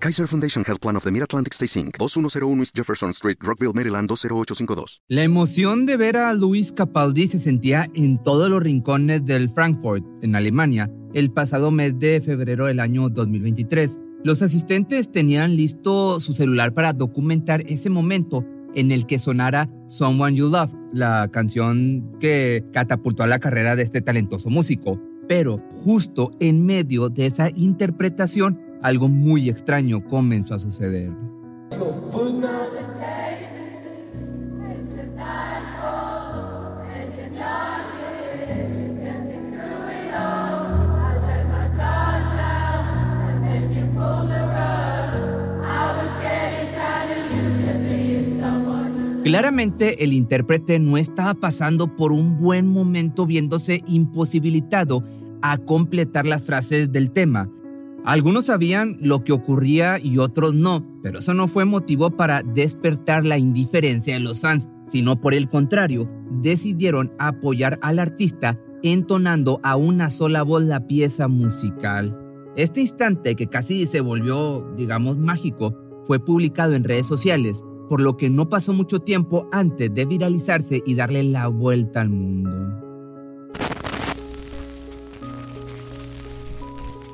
Kaiser Foundation Health Plan of the Mid-Atlantic Stay Inc., 2101 East Jefferson Street, Rockville, Maryland 20852. La emoción de ver a Luis Capaldi se sentía en todos los rincones del Frankfurt, en Alemania, el pasado mes de febrero del año 2023. Los asistentes tenían listo su celular para documentar ese momento en el que sonara Someone You Loved, la canción que catapultó a la carrera de este talentoso músico. Pero justo en medio de esa interpretación, algo muy extraño comenzó a suceder. Claramente el intérprete no estaba pasando por un buen momento viéndose imposibilitado a completar las frases del tema. Algunos sabían lo que ocurría y otros no, pero eso no fue motivo para despertar la indiferencia en los fans, sino por el contrario, decidieron apoyar al artista entonando a una sola voz la pieza musical. Este instante, que casi se volvió, digamos, mágico, fue publicado en redes sociales por lo que no pasó mucho tiempo antes de viralizarse y darle la vuelta al mundo.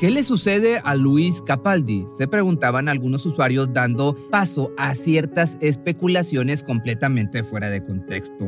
¿Qué le sucede a Luis Capaldi? Se preguntaban algunos usuarios dando paso a ciertas especulaciones completamente fuera de contexto.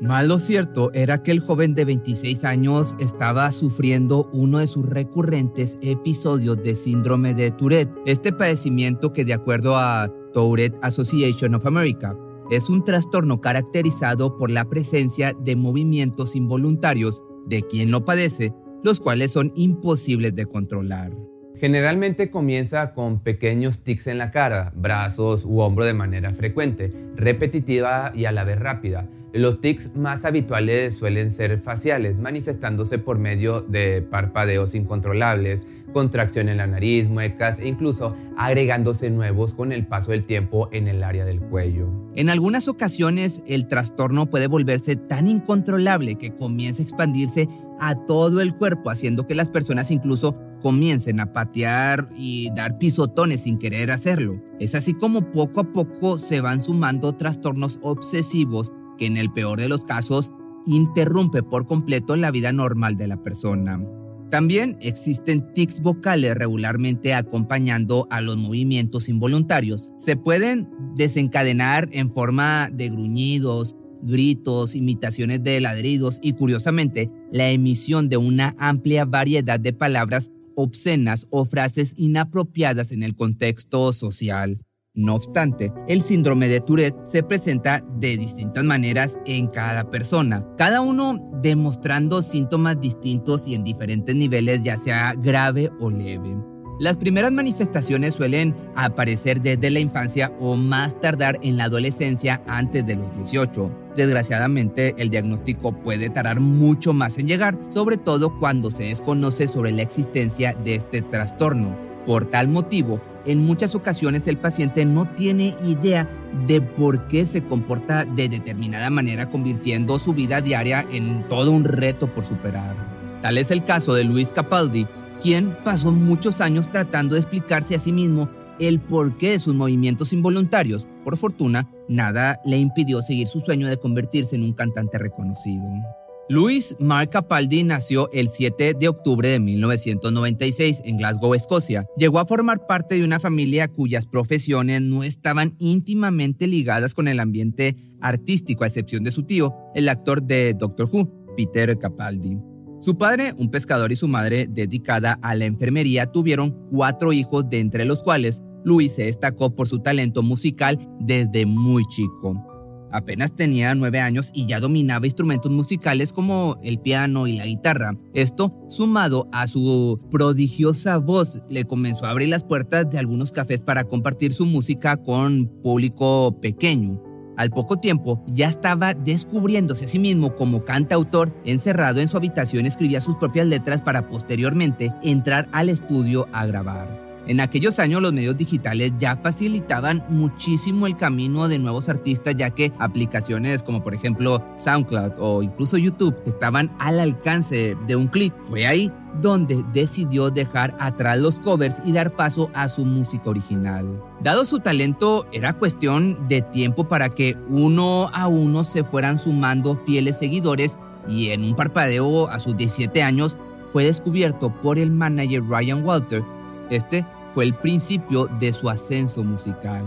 Mal lo cierto era que el joven de 26 años estaba sufriendo uno de sus recurrentes episodios de síndrome de Tourette, este padecimiento que de acuerdo a Tourette Association of America. Es un trastorno caracterizado por la presencia de movimientos involuntarios de quien lo padece, los cuales son imposibles de controlar. Generalmente comienza con pequeños tics en la cara, brazos u hombro de manera frecuente, repetitiva y a la vez rápida. Los tics más habituales suelen ser faciales, manifestándose por medio de parpadeos incontrolables, contracción en la nariz, muecas e incluso agregándose nuevos con el paso del tiempo en el área del cuello. En algunas ocasiones el trastorno puede volverse tan incontrolable que comienza a expandirse a todo el cuerpo, haciendo que las personas incluso comiencen a patear y dar pisotones sin querer hacerlo. Es así como poco a poco se van sumando trastornos obsesivos que en el peor de los casos interrumpe por completo la vida normal de la persona. También existen tics vocales regularmente acompañando a los movimientos involuntarios. Se pueden desencadenar en forma de gruñidos, gritos, imitaciones de ladridos y curiosamente la emisión de una amplia variedad de palabras obscenas o frases inapropiadas en el contexto social. No obstante, el síndrome de Tourette se presenta de distintas maneras en cada persona, cada uno demostrando síntomas distintos y en diferentes niveles, ya sea grave o leve. Las primeras manifestaciones suelen aparecer desde la infancia o más tardar en la adolescencia antes de los 18. Desgraciadamente, el diagnóstico puede tardar mucho más en llegar, sobre todo cuando se desconoce sobre la existencia de este trastorno. Por tal motivo, en muchas ocasiones el paciente no tiene idea de por qué se comporta de determinada manera, convirtiendo su vida diaria en todo un reto por superar. Tal es el caso de Luis Capaldi, quien pasó muchos años tratando de explicarse a sí mismo el porqué de sus movimientos involuntarios. Por fortuna, nada le impidió seguir su sueño de convertirse en un cantante reconocido. Luis Mark Capaldi nació el 7 de octubre de 1996 en Glasgow, Escocia. Llegó a formar parte de una familia cuyas profesiones no estaban íntimamente ligadas con el ambiente artístico, a excepción de su tío, el actor de Doctor Who, Peter Capaldi. Su padre, un pescador, y su madre, dedicada a la enfermería, tuvieron cuatro hijos, de entre los cuales Luis se destacó por su talento musical desde muy chico. Apenas tenía nueve años y ya dominaba instrumentos musicales como el piano y la guitarra. Esto, sumado a su prodigiosa voz, le comenzó a abrir las puertas de algunos cafés para compartir su música con público pequeño. Al poco tiempo ya estaba descubriéndose a sí mismo como cantautor, encerrado en su habitación escribía sus propias letras para posteriormente entrar al estudio a grabar. En aquellos años los medios digitales ya facilitaban muchísimo el camino de nuevos artistas ya que aplicaciones como por ejemplo SoundCloud o incluso YouTube estaban al alcance de un clic. Fue ahí donde decidió dejar atrás los covers y dar paso a su música original. Dado su talento, era cuestión de tiempo para que uno a uno se fueran sumando fieles seguidores y en un parpadeo a sus 17 años fue descubierto por el manager Ryan Walter. Este fue el principio de su ascenso musical.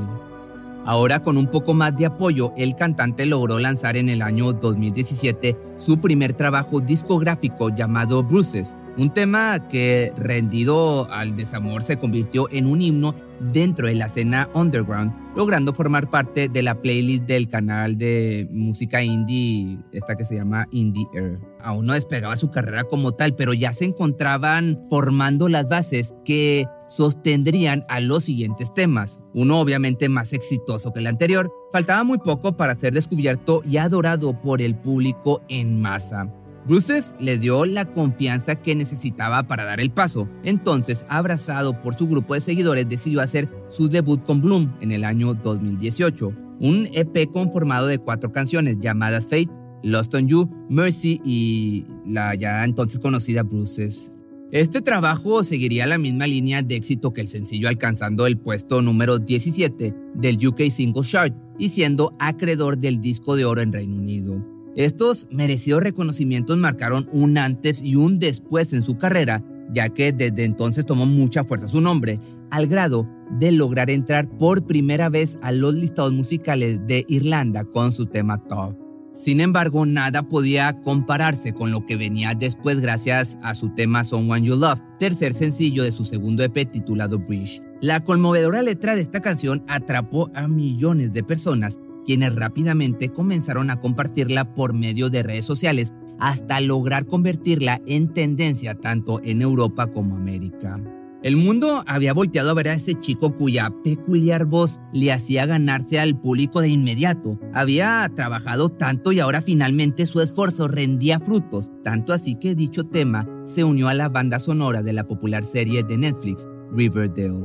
Ahora con un poco más de apoyo, el cantante logró lanzar en el año 2017 su primer trabajo discográfico llamado Bruces, un tema que rendido al desamor se convirtió en un himno dentro de la escena underground, logrando formar parte de la playlist del canal de música indie, esta que se llama Indie Air. Aún no despegaba su carrera como tal, pero ya se encontraban formando las bases que sostendrían a los siguientes temas, uno obviamente más exitoso que el anterior, faltaba muy poco para ser descubierto y adorado por el público en masa. Bruces le dio la confianza que necesitaba para dar el paso. Entonces, abrazado por su grupo de seguidores, decidió hacer su debut con Bloom en el año 2018. Un EP conformado de cuatro canciones llamadas Fate, Lost on You, Mercy y la ya entonces conocida Bruces. Este trabajo seguiría la misma línea de éxito que el sencillo alcanzando el puesto número 17 del UK Single Chart y siendo acreedor del disco de oro en Reino Unido. Estos merecidos reconocimientos marcaron un antes y un después en su carrera, ya que desde entonces tomó mucha fuerza su nombre, al grado de lograr entrar por primera vez a los listados musicales de Irlanda con su tema Top. Sin embargo, nada podía compararse con lo que venía después gracias a su tema Someone You Love, tercer sencillo de su segundo EP titulado Bridge. La conmovedora letra de esta canción atrapó a millones de personas, quienes rápidamente comenzaron a compartirla por medio de redes sociales hasta lograr convertirla en tendencia tanto en Europa como América. El mundo había volteado a ver a ese chico cuya peculiar voz le hacía ganarse al público de inmediato. Había trabajado tanto y ahora finalmente su esfuerzo rendía frutos, tanto así que dicho tema se unió a la banda sonora de la popular serie de Netflix, Riverdale.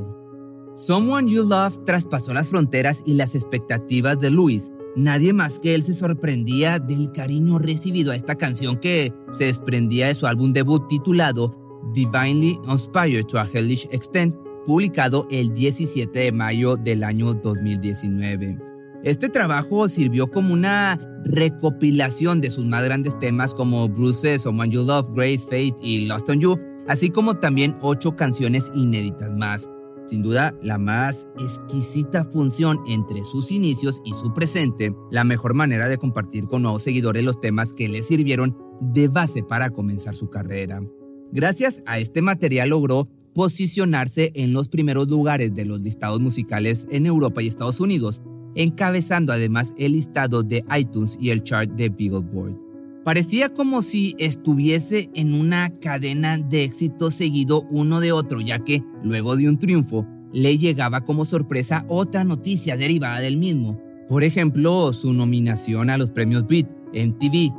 Someone You Love traspasó las fronteras y las expectativas de Louis. Nadie más que él se sorprendía del cariño recibido a esta canción que se desprendía de su álbum debut titulado Divinely Inspired to a Hellish Extent, publicado el 17 de mayo del año 2019. Este trabajo sirvió como una recopilación de sus más grandes temas como Bruces, Someone You Love, Grace, Fate y Lost on You, así como también ocho canciones inéditas más. Sin duda, la más exquisita función entre sus inicios y su presente, la mejor manera de compartir con nuevos seguidores los temas que le sirvieron de base para comenzar su carrera. Gracias a este material logró posicionarse en los primeros lugares de los listados musicales en Europa y Estados Unidos, encabezando además el listado de iTunes y el chart de Billboard. Parecía como si estuviese en una cadena de éxito seguido uno de otro, ya que luego de un triunfo le llegaba como sorpresa otra noticia derivada del mismo. Por ejemplo, su nominación a los premios Beat MTV,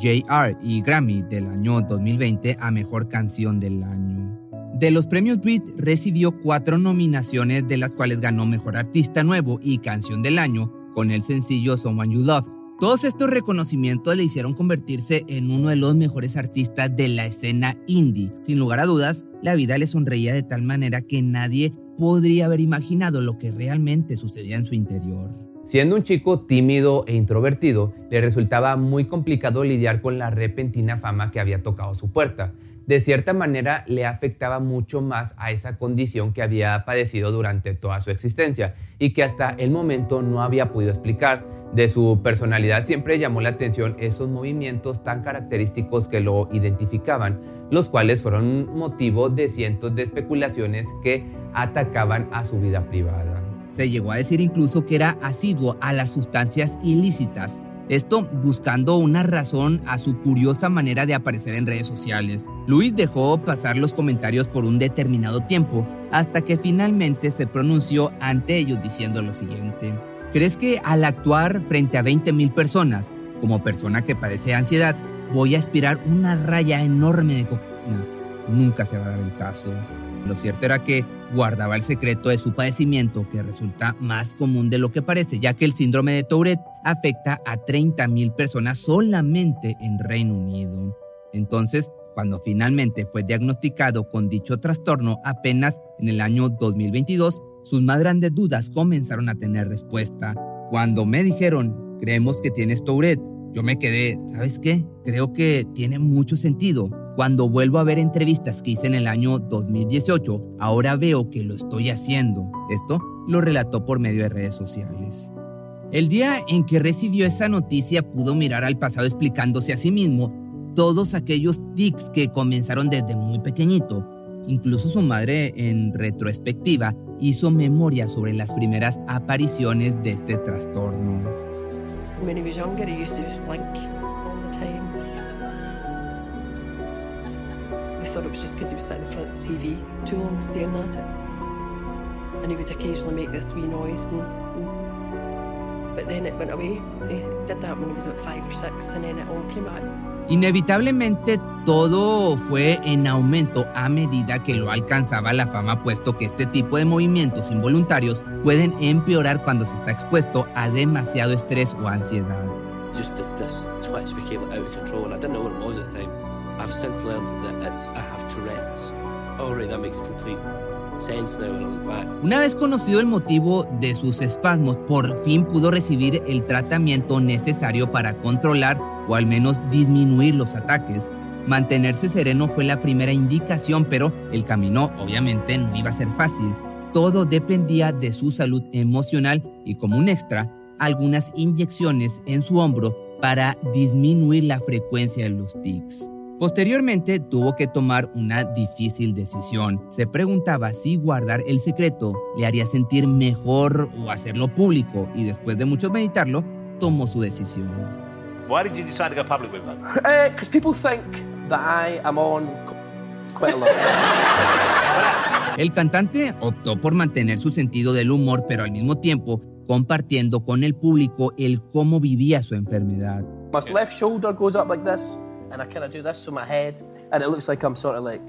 JR y Grammy del año 2020 a Mejor Canción del Año. De los premios Brit recibió cuatro nominaciones de las cuales ganó Mejor Artista Nuevo y Canción del Año con el sencillo Someone You Love. Todos estos reconocimientos le hicieron convertirse en uno de los mejores artistas de la escena indie. Sin lugar a dudas, la vida le sonreía de tal manera que nadie podría haber imaginado lo que realmente sucedía en su interior. Siendo un chico tímido e introvertido, le resultaba muy complicado lidiar con la repentina fama que había tocado su puerta. De cierta manera, le afectaba mucho más a esa condición que había padecido durante toda su existencia y que hasta el momento no había podido explicar. De su personalidad siempre llamó la atención esos movimientos tan característicos que lo identificaban, los cuales fueron motivo de cientos de especulaciones que atacaban a su vida privada. Se llegó a decir incluso que era asiduo a las sustancias ilícitas, esto buscando una razón a su curiosa manera de aparecer en redes sociales. Luis dejó pasar los comentarios por un determinado tiempo hasta que finalmente se pronunció ante ellos diciendo lo siguiente. ¿Crees que al actuar frente a 20.000 personas, como persona que padece ansiedad, voy a aspirar una raya enorme de cocaína? Nunca se va a dar el caso. Lo cierto era que guardaba el secreto de su padecimiento, que resulta más común de lo que parece, ya que el síndrome de Tourette afecta a 30.000 personas solamente en Reino Unido. Entonces, cuando finalmente fue diagnosticado con dicho trastorno apenas en el año 2022, sus más grandes dudas comenzaron a tener respuesta. Cuando me dijeron, creemos que tienes Tourette, yo me quedé, ¿sabes qué? Creo que tiene mucho sentido. Cuando vuelvo a ver entrevistas que hice en el año 2018, ahora veo que lo estoy haciendo. Esto lo relató por medio de redes sociales. El día en que recibió esa noticia pudo mirar al pasado explicándose a sí mismo todos aquellos tics que comenzaron desde muy pequeñito. Incluso su madre en retrospectiva hizo memoria sobre las primeras apariciones de este trastorno. Thought it was just because he was sitting in front of the TV too long staring at it. And he would occasionally make this wee noise. Mm, mm. But then it went away. He did that when he was about five or six, and then it all came back. Inevitablemente todo fue en aumento a medida que lo alcanzaba la fama, puesto que este tipo de movimientos involuntarios pueden empeorar cuando se está expuesto a demasiado estrés o ansiedad. just this, this twitch became out of control, and I didn't know I've since learned that it's I have Tourette's. That makes complete. Una vez conocido el motivo de sus espasmos, por fin pudo recibir el tratamiento necesario para controlar o al menos disminuir los ataques. Mantenerse sereno fue la primera indicación, pero el camino obviamente no iba a ser fácil. Todo dependía de su salud emocional y como un extra, algunas inyecciones en su hombro para disminuir la frecuencia de los tics. Posteriormente tuvo que tomar una difícil decisión. Se preguntaba si guardar el secreto le haría sentir mejor o hacerlo público y después de mucho meditarlo, tomó su decisión. Why did you decide to go public with that? Because people think that I am on quite a lot. El cantante optó por mantener su sentido del humor, pero al mismo tiempo compartiendo con el público el cómo vivía su enfermedad. My left shoulder goes up like this, and I kind of do this to my head, and it looks like I'm sort of like.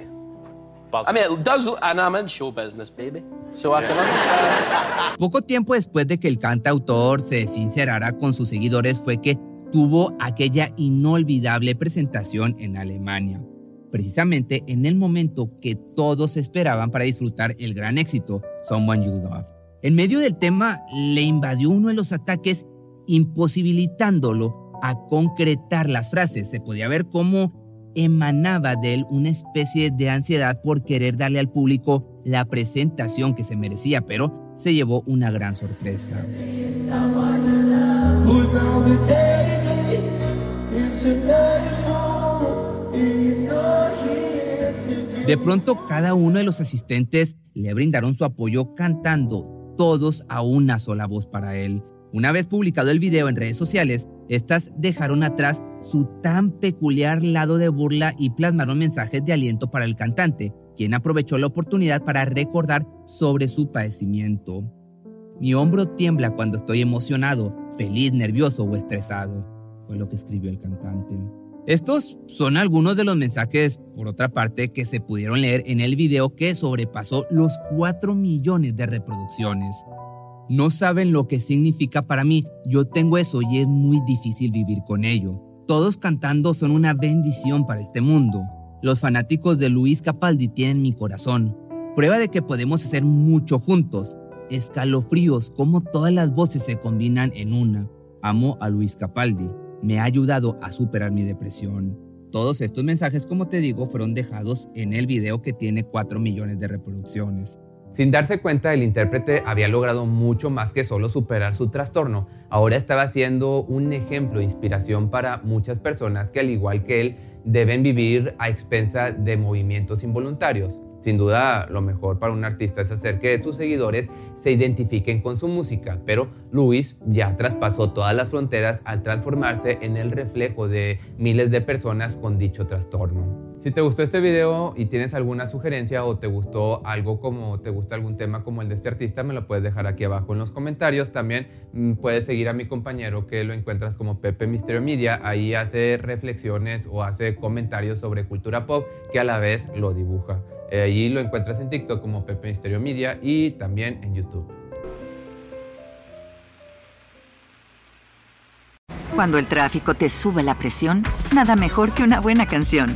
I mean, it does, look- and I'm in show business, baby, so I can understand. Poco tiempo después de que el cantautor se sincerara con sus seguidores fue que tuvo aquella inolvidable presentación en Alemania, precisamente en el momento que todos esperaban para disfrutar el gran éxito, Someone You Love. En medio del tema le invadió uno de los ataques imposibilitándolo a concretar las frases. Se podía ver cómo emanaba de él una especie de ansiedad por querer darle al público la presentación que se merecía, pero se llevó una gran sorpresa. De pronto cada uno de los asistentes le brindaron su apoyo cantando todos a una sola voz para él. Una vez publicado el video en redes sociales, estas dejaron atrás su tan peculiar lado de burla y plasmaron mensajes de aliento para el cantante, quien aprovechó la oportunidad para recordar sobre su padecimiento. Mi hombro tiembla cuando estoy emocionado, feliz, nervioso o estresado, fue lo que escribió el cantante. Estos son algunos de los mensajes, por otra parte, que se pudieron leer en el video que sobrepasó los 4 millones de reproducciones. No saben lo que significa para mí, yo tengo eso y es muy difícil vivir con ello. Todos cantando son una bendición para este mundo. Los fanáticos de Luis Capaldi tienen mi corazón. Prueba de que podemos hacer mucho juntos. Escalofríos, como todas las voces se combinan en una. Amo a Luis Capaldi. Me ha ayudado a superar mi depresión. Todos estos mensajes, como te digo, fueron dejados en el video que tiene 4 millones de reproducciones. Sin darse cuenta, el intérprete había logrado mucho más que solo superar su trastorno. Ahora estaba siendo un ejemplo de inspiración para muchas personas que, al igual que él, deben vivir a expensa de movimientos involuntarios. Sin duda, lo mejor para un artista es hacer que sus seguidores se identifiquen con su música, pero Luis ya traspasó todas las fronteras al transformarse en el reflejo de miles de personas con dicho trastorno. Si te gustó este video y tienes alguna sugerencia o te gustó algo como, te gusta algún tema como el de este artista, me lo puedes dejar aquí abajo en los comentarios. También mm, puedes seguir a mi compañero que lo encuentras como Pepe Misterio Media. Ahí hace reflexiones o hace comentarios sobre cultura pop que a la vez lo dibuja. Eh, ahí lo encuentras en TikTok como Pepe Misterio Media y también en YouTube. Cuando el tráfico te sube la presión, nada mejor que una buena canción.